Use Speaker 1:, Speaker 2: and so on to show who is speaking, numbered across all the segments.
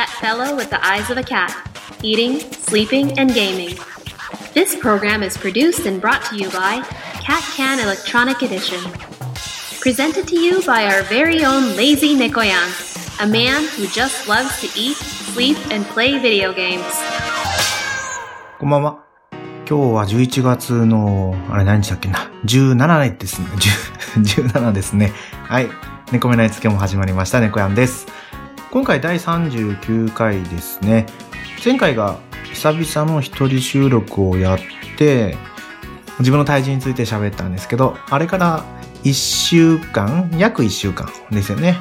Speaker 1: that fellow with the eyes of a cat, eating, sleeping, and gaming. This program is produced and brought to you by Cat Can Electronic Edition. Presented to you by our very own Lazy Nekoyan, a man who just loves to eat, sleep, and play video games.
Speaker 2: こんばんは。今日は11月の、あれ何日だっけな。17ですね。10 17ですね。はい。猫目ないつけも始まりました。猫やんです。 今回第39回ですね。前回が久々の一人収録をやって、自分の体重について喋ったんですけど、あれから1週間、約1週間ですよね。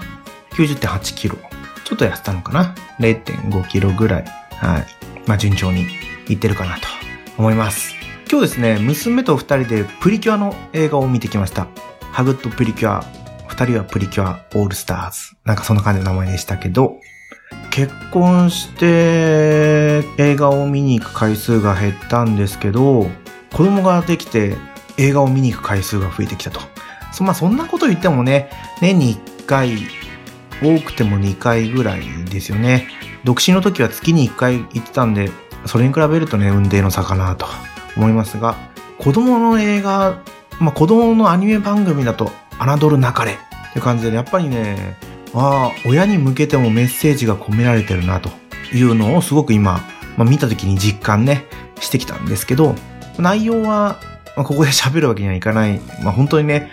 Speaker 2: 90.8キロ。ちょっと痩せたのかな ?0.5 キロぐらい。はい。まあ順調にいってるかなと思います。今日ですね、娘と二人でプリキュアの映画を見てきました。ハグッドプリキュア。二人はプリキュアオールスターズ。なんかそんな感じの名前でしたけど、結婚して映画を見に行く回数が減ったんですけど、子供ができて映画を見に行く回数が増えてきたと。そまあそんなこと言ってもね、年に1回、多くても2回ぐらいですよね。独身の時は月に1回行ってたんで、それに比べるとね、運命の差かなと思いますが、子供の映画、まあ子供のアニメ番組だと、侮るなかれって感じで、やっぱりね、ああ、親に向けてもメッセージが込められてるなというのをすごく今、まあ、見た時に実感ね、してきたんですけど、内容は、まあ、ここで喋るわけにはいかない。まあ、本当にね、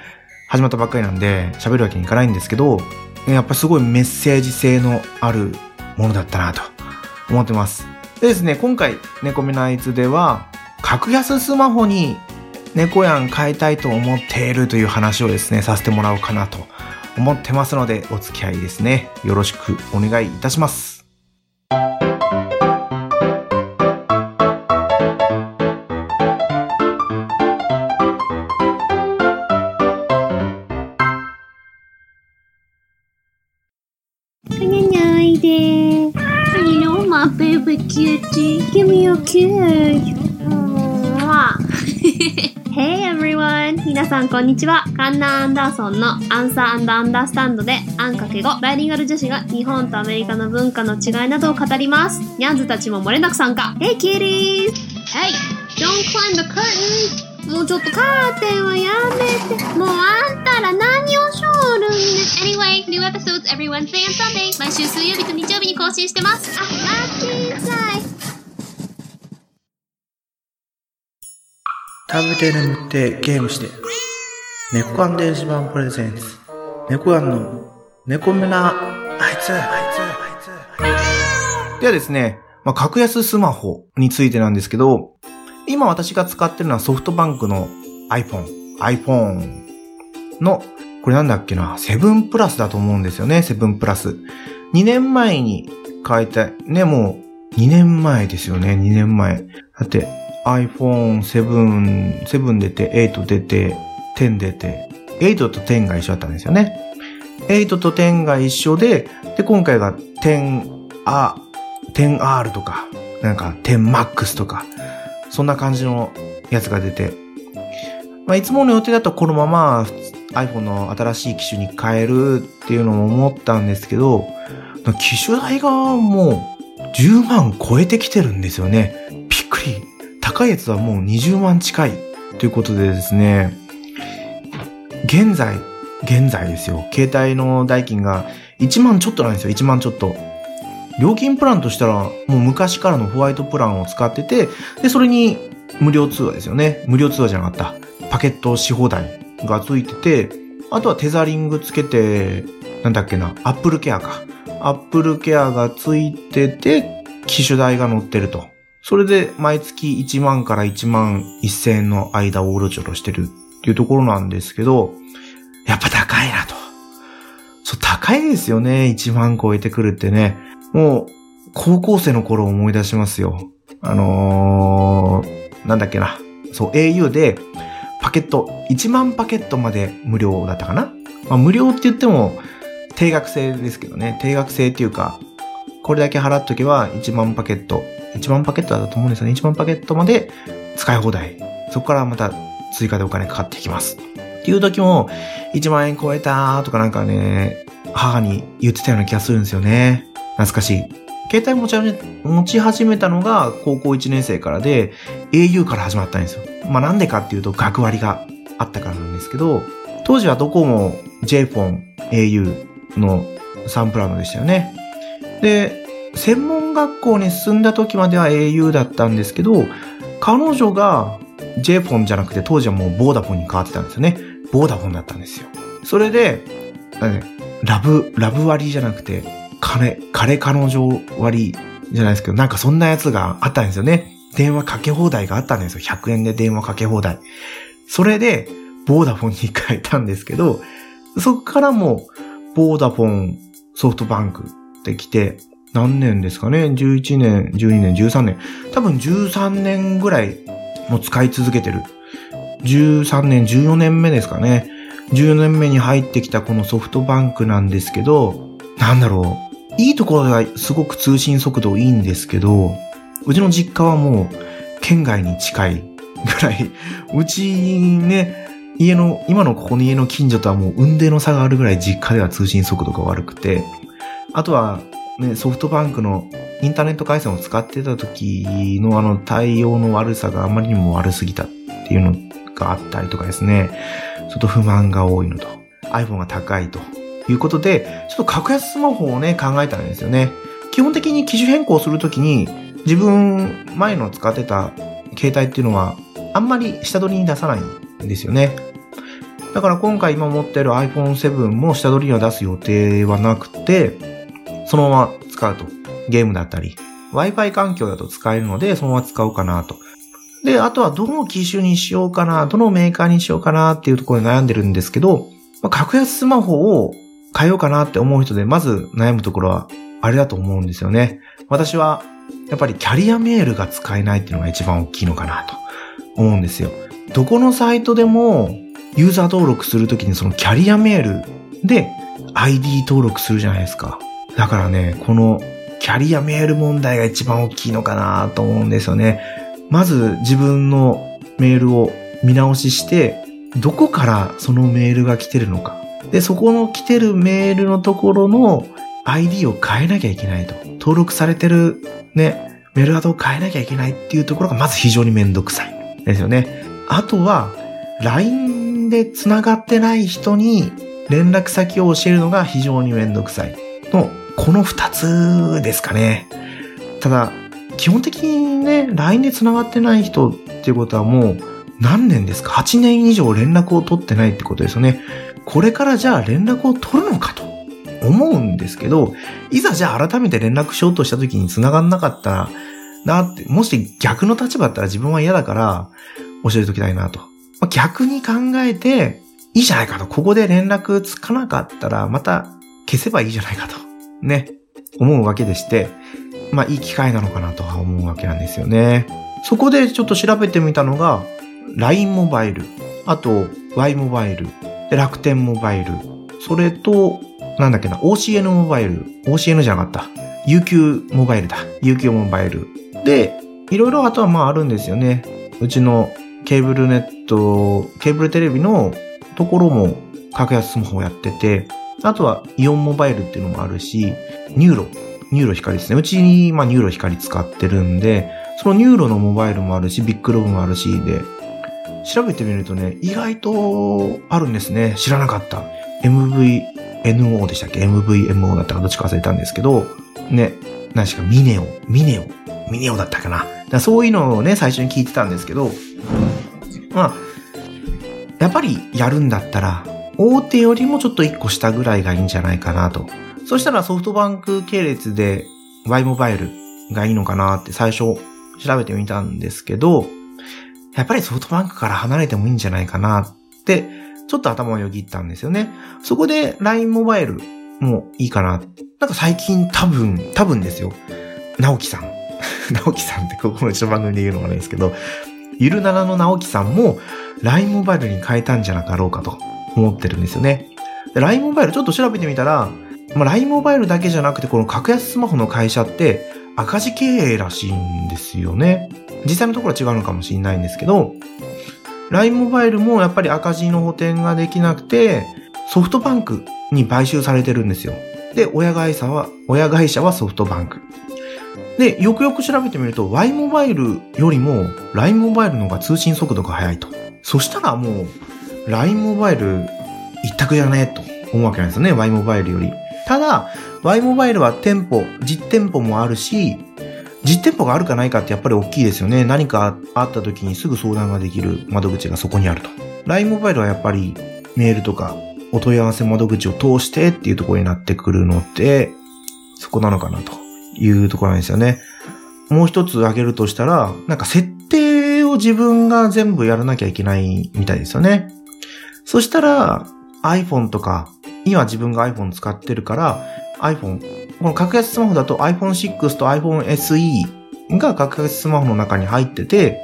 Speaker 2: 始まったばっかりなんで喋るわけにいかないんですけど、やっぱすごいメッセージ性のあるものだったなと思ってます。でですね、今回、猫目ナイツでは、格安スマホに猫やん変えたいと思っているという話をですね、させてもらおうかなと思ってますので、お付き合いですね。よろしくお願いいたします。
Speaker 1: ないで You know my baby cutie. Give me a kiss. 皆さんこんにちは。カンナ・アンダーソンのアンサー・アンダー・スタンドで、アンかけ語、バイリンガル女子が日本とアメリカの文化の違いなどを語ります。ニャンズたちも漏れなく参加。Hey kitties! Hey! Don't climb the curtain! もうちょっとカーテンはやめて。もうあんたら何をしょるんね。Anyway, new episodes every Wednesday and Sunday. 毎週水曜日と日曜日に更新してます。あ、あ、小さい。
Speaker 2: 食べて眠ってゲームして。猫アン電子版プレゼンツ。猫アンの猫目なあいつ、あいつ、あいつ。ではですね、まあ、格安スマホについてなんですけど、今私が使ってるのはソフトバンクの iPhone、iPhone の、これなんだっけな、7プラスだと思うんですよね、7プラス。2年前に変えた、ね、もう2年前ですよね、2年前。だって、iPhone7、7出て、8出て、10出て、8と10が一緒だったんですよね。8と10が一緒で、で、今回が10、あ、10R とか、なんか 10MAX とか、そんな感じのやつが出て、まあ、いつもの予定だとこのまま iPhone の新しい機種に変えるっていうのも思ったんですけど、機種代がもう10万超えてきてるんですよね。高いやつはもう20万近いということでですね、現在、現在ですよ。携帯の代金が1万ちょっとなんですよ。1万ちょっと。料金プランとしたら、もう昔からのホワイトプランを使ってて、で、それに無料通話ですよね。無料通話じゃなかった。パケットし放題がついてて、あとはテザリングつけて、なんだっけな、アップルケアか。アップルケアがついてて、機種代が乗ってると。それで毎月1万から1万1000円の間をうろちょろしてるっていうところなんですけど、やっぱ高いなと。そう、高いですよね。1万超えてくるってね。もう、高校生の頃を思い出しますよ。あのー、なんだっけな。そう、au で、パケット、1万パケットまで無料だったかな。まあ、無料って言っても、定額制ですけどね。定額制っていうか、これだけ払っとけば1万パケット、1万パケットだったと思うんですよね。1万パケットまで使い放題。そこからまた追加でお金かかってきます。っていう時も、1万円超えたとかなんかね、母に言ってたような気がするんですよね。懐かしい。携帯持ち始め持ち始めたのが高校1年生からで、au から始まったんですよ。まあなんでかっていうと、学割があったからなんですけど、当時はドコモ、JFON、au のサンプラムでしたよね。で、専門学校に進んだ時までは au だったんですけど、彼女が JFON じゃなくて当時はもうボーダフォンに変わってたんですよね。ボーダフォンだったんですよ。それで、ラブ、ラブ割じゃなくて、彼、彼彼女割じゃないですけど、なんかそんなやつがあったんですよね。電話かけ放題があったんですよ。100円で電話かけ放題。それで、ボーダフォンに変えたんですけど、そこからも、ボーダフォン、ソフトバンクって来て、何年ですかね ?11 年、12年、13年。多分13年ぐらいも使い続けてる。13年、14年目ですかね。14年目に入ってきたこのソフトバンクなんですけど、なんだろう。いいところではすごく通信速度いいんですけど、うちの実家はもう県外に近いぐらい、うちね、家の、今のここの家の近所とはもう運転の差があるぐらい実家では通信速度が悪くて、あとはね、ソフトバンクのインターネット回線を使ってた時のあの対応の悪さがあまりにも悪すぎたっていうのがあったりとかですね、ちょっと不満が多いのと、iPhone が高いということで、ちょっと格安スマホをね、考えたんですよね。基本的に機種変更するときに、自分前の使ってた携帯っていうのは、あんまり下取りに出さないんですよね。だから今回今持ってる iPhone7 も下取りには出す予定はなくて、そのまま使うと。ゲームだったり、Wi-Fi 環境だと使えるので、そのまま使おうかなと。で、あとはどの機種にしようかな、どのメーカーにしようかなっていうところで悩んでるんですけど、まあ、格安スマホを変えようかなって思う人で、まず悩むところは、あれだと思うんですよね。私は、やっぱりキャリアメールが使えないっていうのが一番大きいのかなと思うんですよ。どこのサイトでも、ユーザー登録するときにそのキャリアメールで ID 登録するじゃないですか。だからね、このキャリアメール問題が一番大きいのかなと思うんですよね。まず自分のメールを見直しして、どこからそのメールが来てるのか。で、そこの来てるメールのところの ID を変えなきゃいけないと。登録されてるね、メールアドを変えなきゃいけないっていうところがまず非常にめんどくさい。ですよね。あとは、LINE で繋がってない人に連絡先を教えるのが非常にめんどくさい。のこの二つですかね。ただ、基本的にね、LINE で繋がってない人っていうことはもう何年ですか ?8 年以上連絡を取ってないってことですよね。これからじゃあ連絡を取るのかと思うんですけど、いざじゃあ改めて連絡しようとした時に繋がんなかった、なって、もし逆の立場だったら自分は嫌だから教えておきたいなと。逆に考えて、いいじゃないかと。ここで連絡つかなかったら、また消せばいいじゃないかと。ね、思うわけでして、まあいい機会なのかなとは思うわけなんですよね。そこでちょっと調べてみたのが、LINE モバイル、あと Y モバイル、楽天モバイル、それと、なんだっけな、OCN モバイル、OCN じゃなかった。UQ モバイルだ。UQ モバイル。で、いろいろあとはまああるんですよね。うちのケーブルネット、ケーブルテレビのところも格安スマホをやってて、あとはイオンモバイルっていうのもあるし、NURO、NURO光ですね。うちに、まあ、 NURO光使ってるんで、その NUROのモバイルもあるし、 BIGLOBE もあるし、で、調べてみるとね、意外とあるんですね。知らなかった。MVNO でしたっけ ?MVMO だったかどっちか忘れたんですけど、ね、何しか mineo、mineo、mineoだったかな？かそういうのをね、最初に聞いてたんですけど、まあ、やっぱりやるんだったら、大手よりもちょっと一個下ぐらいがいいんじゃないかなと。そしたらソフトバンク系列で Y モバイルがいいのかなって最初調べてみたんですけど、やっぱりソフトバンクから離れてもいいんじゃないかなって、ちょっと頭をよぎったんですよね。そこで LINE モバイルもいいかな。なんか最近多分、多分ですよ。直樹さん。直樹さんってここの一の番組で言うのがないですけど、ゆるならの直樹さんも LINE モバイルに変えたんじゃなかろうかと。思ってるんですよね。で、LINE モバイルちょっと調べてみたら、まあ、LINE モバイルだけじゃなくて、この格安スマホの会社って赤字経営らしいんですよね。実際のところは違うのかもしれないんですけど、LINE モバイルもやっぱり赤字の補填ができなくて、ソフトバンクに買収されてるんですよ。で、親会社は、親会社はソフトバンク。で、よくよく調べてみると、Y モバイルよりも LINE モバイルの方が通信速度が速いと。そしたらもう、LINE モバイル一択じゃねと思うわけなんですよね、Y モバイルより。ただ、Y モバイルは店舗、実店舗もあるし、実店舗があるかないかってやっぱり大きいですよね。何かあった時にすぐ相談ができる窓口がそこにあると。LINE モバイルはやっぱりメールとかお問い合わせ窓口を通してっていうところになってくるので、そこなのかなというところなんですよね。もう一つ挙げるとしたら、なんか設定を自分が全部やらなきゃいけないみたいですよね。そしたら iPhone とか、今自分が iPhone 使ってるから iPhone、この格安スマホだと iPhone6 と iPhone SE が格安スマホの中に入ってて、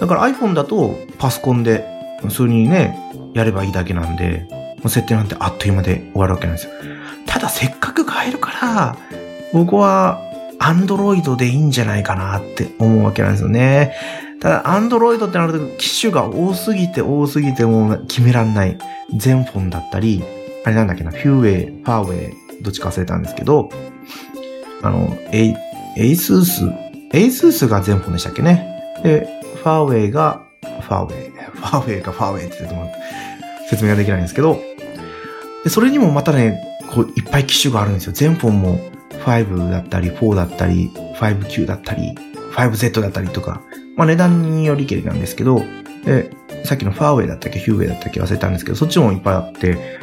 Speaker 2: だから iPhone だとパソコンで普通にね、やればいいだけなんで、設定なんてあっという間で終わるわけなんですよ。ただせっかく変えるから、僕は Android でいいんじゃないかなって思うわけなんですよね。ただ Android ってなると機種が多すぎて多すぎてもう決めらんない。 ZenFoneだったり、あれなんだっけな、フューウェイ、ファーウェイ、どっちか忘れたんですけど、あの、エイ、エイスース、エイスースが ZenFoneでしたっけね。で、ファーウェイが、ファーウェイ、ファーウェイかファーウェイって言っても説明ができないんですけど、で、それにもまたね、こう、いっぱい機種があるんですよ。全フォンも5だったり、4だったり、5Q だったり、5Z だったりとか、まあ値段によりけりなんですけど、で、さっきのファーウェイだったっけ、ヒューウェイだったっけ忘れたんですけど、そっちもいっぱいあって、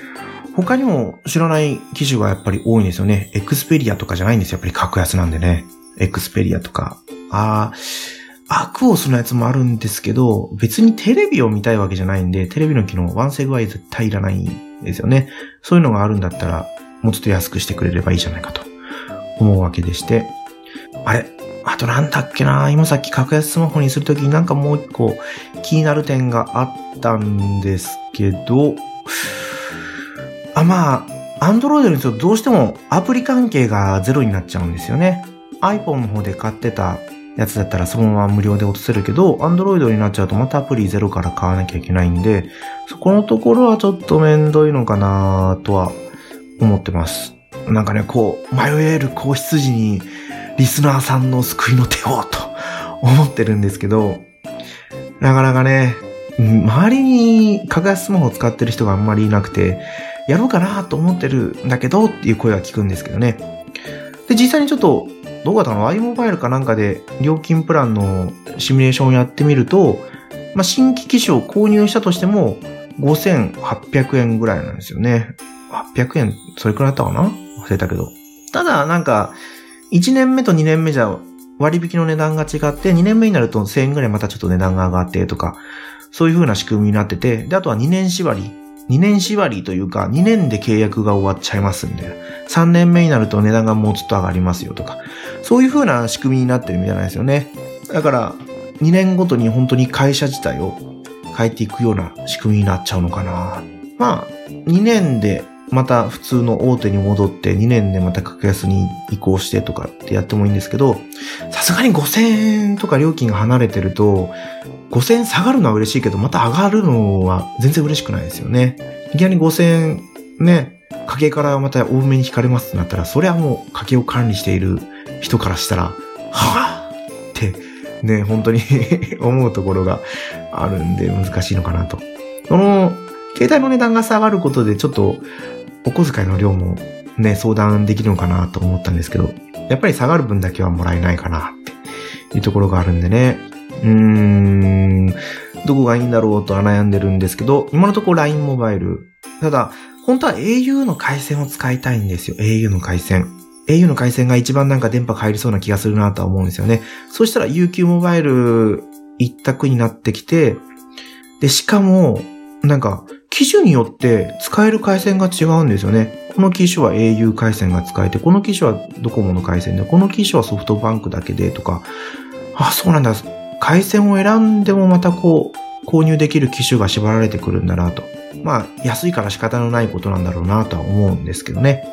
Speaker 2: 他にも知らない機種がやっぱり多いんですよね。エクスペリアとかじゃないんですよ。やっぱり格安なんでね。エクスペリアとか。ああ、アクオスのやつもあるんですけど、別にテレビを見たいわけじゃないんで、テレビの機能、ワンセグは絶対いらないんですよね。そういうのがあるんだったら、もうちょっと安くしてくれればいいじゃないかと思うわけでして。あれ？あとなんだっけな？今さっき格安スマホにするときになんかもう一個気になる点があったんですけど、あ、まあ、アンドロイドにするとどうしてもアプリ関係がゼロになっちゃうんですよね。iPhone の方で買ってたやつだったらそのまま無料で落とせるけど、Android になっちゃうとまたアプリゼロから買わなきゃいけないんで、そこのところはちょっとめんどいのかなとは思ってます。なんかね、こう、迷える子羊にリスナーさんの救いの手をと思ってるんですけど、なかなかね、周りに格安スマホを使ってる人があんまりいなくて、やろうかなと思ってるんだけどっていう声は聞くんですけどね。で、実際にちょっと、どうかな ?i モバイルかなんかで料金プランのシミュレーションをやってみると、まあ、新規機種を購入したとしても、5800円ぐらいなんですよね。800円、それくらいだったかな？忘れたけど。ただ、なんか、1年目と2年目じゃ割引の値段が違って、2年目になると1000円ぐらいまたちょっと値段が上がってとか、そういう風な仕組みになってて、で、あとは2年縛り。2年縛りというか、2年で契約が終わっちゃいますんで、3年目になると値段がもうちょっと上がりますよとか、そういう風な仕組みになってるみたいなんですよね。だから、2年ごとに本当に会社自体を変えていくような仕組みになっちゃうのかな。まあ、2年でまた普通の大手に戻って2年でまた格安に移行してとかってやってもいいんですけど、さすがに5000円とか料金が離れてると、5000円下がるのは嬉しいけど、また上がるのは全然嬉しくないですよね。いきなり5000円ね、家計からまた多めに引かれますってなったら、それはもう家計を管理している人からしたら、はぁってね、本当に 思うところがあるんで難しいのかなと。その、携帯の値段が下がることでちょっとお小遣いの量もね、相談できるのかなと思ったんですけど、やっぱり下がる分だけはもらえないかなっていうところがあるんでね。うーん、どこがいいんだろうと悩んでるんですけど、今のところ LINE モバイル。ただ、本当は au の回線を使いたいんですよ。au の回線。au の回線が一番なんか電波が入りそうな気がするなとは思うんですよね。そしたら UQ モバイル一択になってきて、で、しかも、なんか、機種によって使える回線が違うんですよね。この機種は au 回線が使えて、この機種はドコモの回線で、この機種はソフトバンクだけでとか、あ、そうなんだ。回線を選んでもまたこう、購入できる機種が縛られてくるんだなと。まあ、安いから仕方のないことなんだろうなとは思うんですけどね。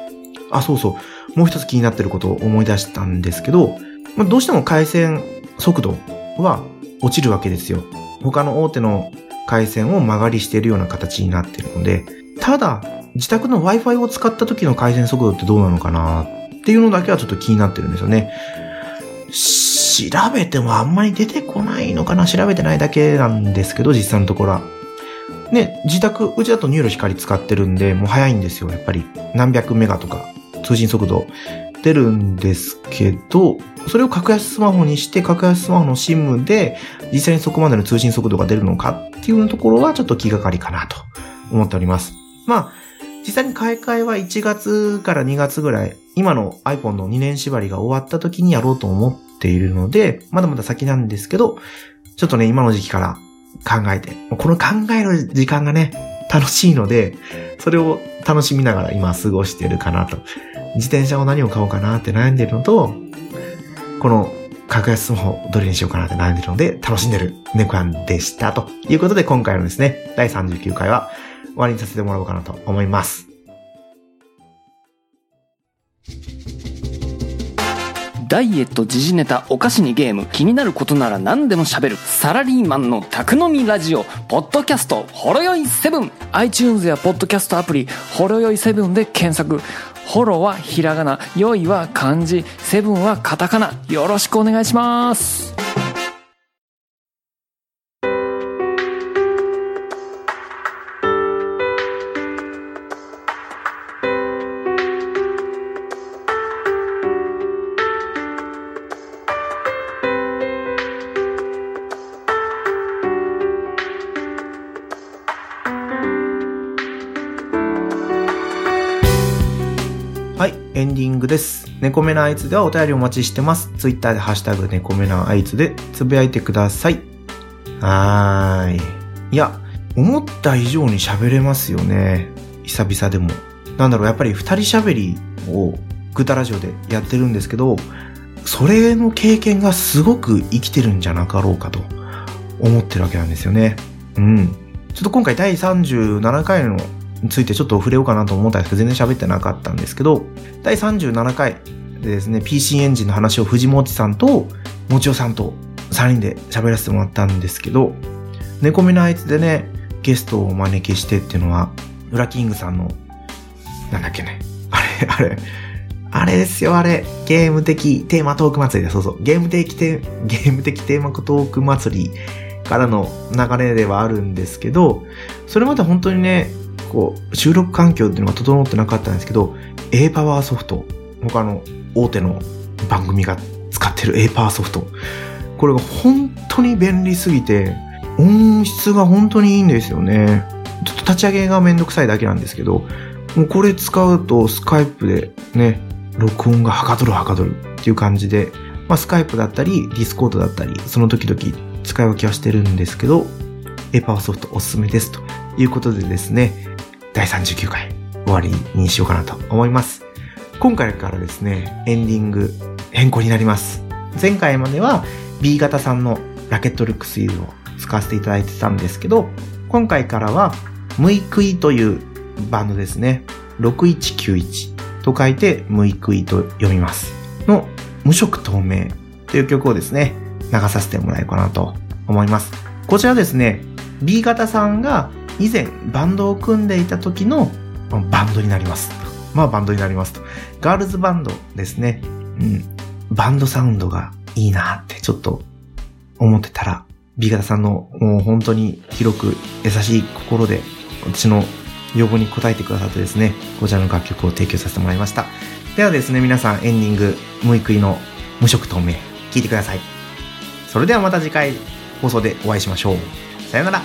Speaker 2: あ、そうそう。もう一つ気になってることを思い出したんですけど、まあ、どうしても回線速度は落ちるわけですよ。他の大手の回線を曲がりしているような形になっているので、ただ、自宅の Wi-Fi を使った時の回線速度ってどうなのかなっていうのだけはちょっと気になってるんですよね。調べてもあんまり出てこないのかな調べてないだけなんですけど、実際のところは。ね、自宅、うちだと NURO光使ってるんで、もう早いんですよ、やっぱり。何百メガとか、通信速度出るんですけど、それを格安スマホにして、格安スマホの SIM で、実際にそこまでの通信速度が出るのかっていうところはちょっと気がかりかなと思っております。まあ、実際に買い替えは1月から2月ぐらい、今の iPhone の2年縛りが終わった時にやろうと思っているので、まだまだ先なんですけど、ちょっとね、今の時期から考えて、この考える時間がね、楽しいので、それを楽しみながら今過ごしてるかなと。自転車を何を買おうかなって悩んでるのと、この格安スマホどれにしようかなって悩んでるので、楽しんでる猫やんでした。ということで今回のですね、第39回は終わりにさせてもらおうかなと思います。
Speaker 3: ダイエット、時事ネタ、お菓子にゲーム、気になることなら何でも喋る、サラリーマンの宅飲みラジオ、ポッドキャスト、ほろよい7。iTunes やポッドキャストアプリ、ほろよい7で検索。ホロはひらがな、良いは漢字、セブンはカタカナ。よろしくお願いします。
Speaker 2: エンディングです。猫目のあいつではお便りお待ちしてます。ツイッターでハッシュタグ猫目のあいつでつぶやいてください。はーい。いや、思った以上に喋れますよね。久々でも。なんだろう、やっぱり二人喋りをグタラジオでやってるんですけど、それの経験がすごく生きてるんじゃなかろうかと思ってるわけなんですよね。うん。ちょっと今回第37回のについてちょっと触れようかなと思ったんですけど、全然喋ってなかったんですけど、第37回でですね、PC エンジンの話を藤本さんと、もちおさんと3人で喋らせてもらったんですけど、猫目のあいつでね、ゲストをお招きしてっていうのは、ウラキングさんの、なんだっけね。あれ、あれ、あれですよ、あれ。ゲーム的テーマトーク祭りだ。そうそう。ゲーム的テゲーム的テーマトーク祭りからの流れではあるんですけど、それまで本当にね、こう、収録環境っていうのが整ってなかったんですけど、A パワーソフト、他の大手の番組が使ってる A パワーソフト、これが本当に便利すぎて、音質が本当にいいんですよね。ちょっと立ち上げがめんどくさいだけなんですけど、もうこれ使うとスカイプでね、録音がはかどるはかどるっていう感じで、まあスカイプだったり、 Discord だったり、その時々使い分けはしてるんですけど、A パワーソフトおすすめですということでですね、第39回終わりにしようかなと思います。今回からですね、エンディング変更になります。前回までは B 型さんのラケットルックスイールを使わせていただいてたんですけど、今回からは、ムイクイというバンドですね。6191と書いて、ムイクイと読みます。の、無色透明という曲をですね、流させてもらえるかなと思います。こちらですね、B 型さんが以前バンドを組んでいた時のバンドになります。まあバンドになりますと。ガールズバンドですね。うん。バンドサウンドがいいなってちょっと思ってたら、B 型さんのもう本当に広く優しい心で私の要望に応えてくださってですね、こちらの楽曲を提供させてもらいました。ではですね、皆さんエンディング、ムイクイの無色透明、聞いてください。それではまた次回放送でお会いしましょう。さよなら。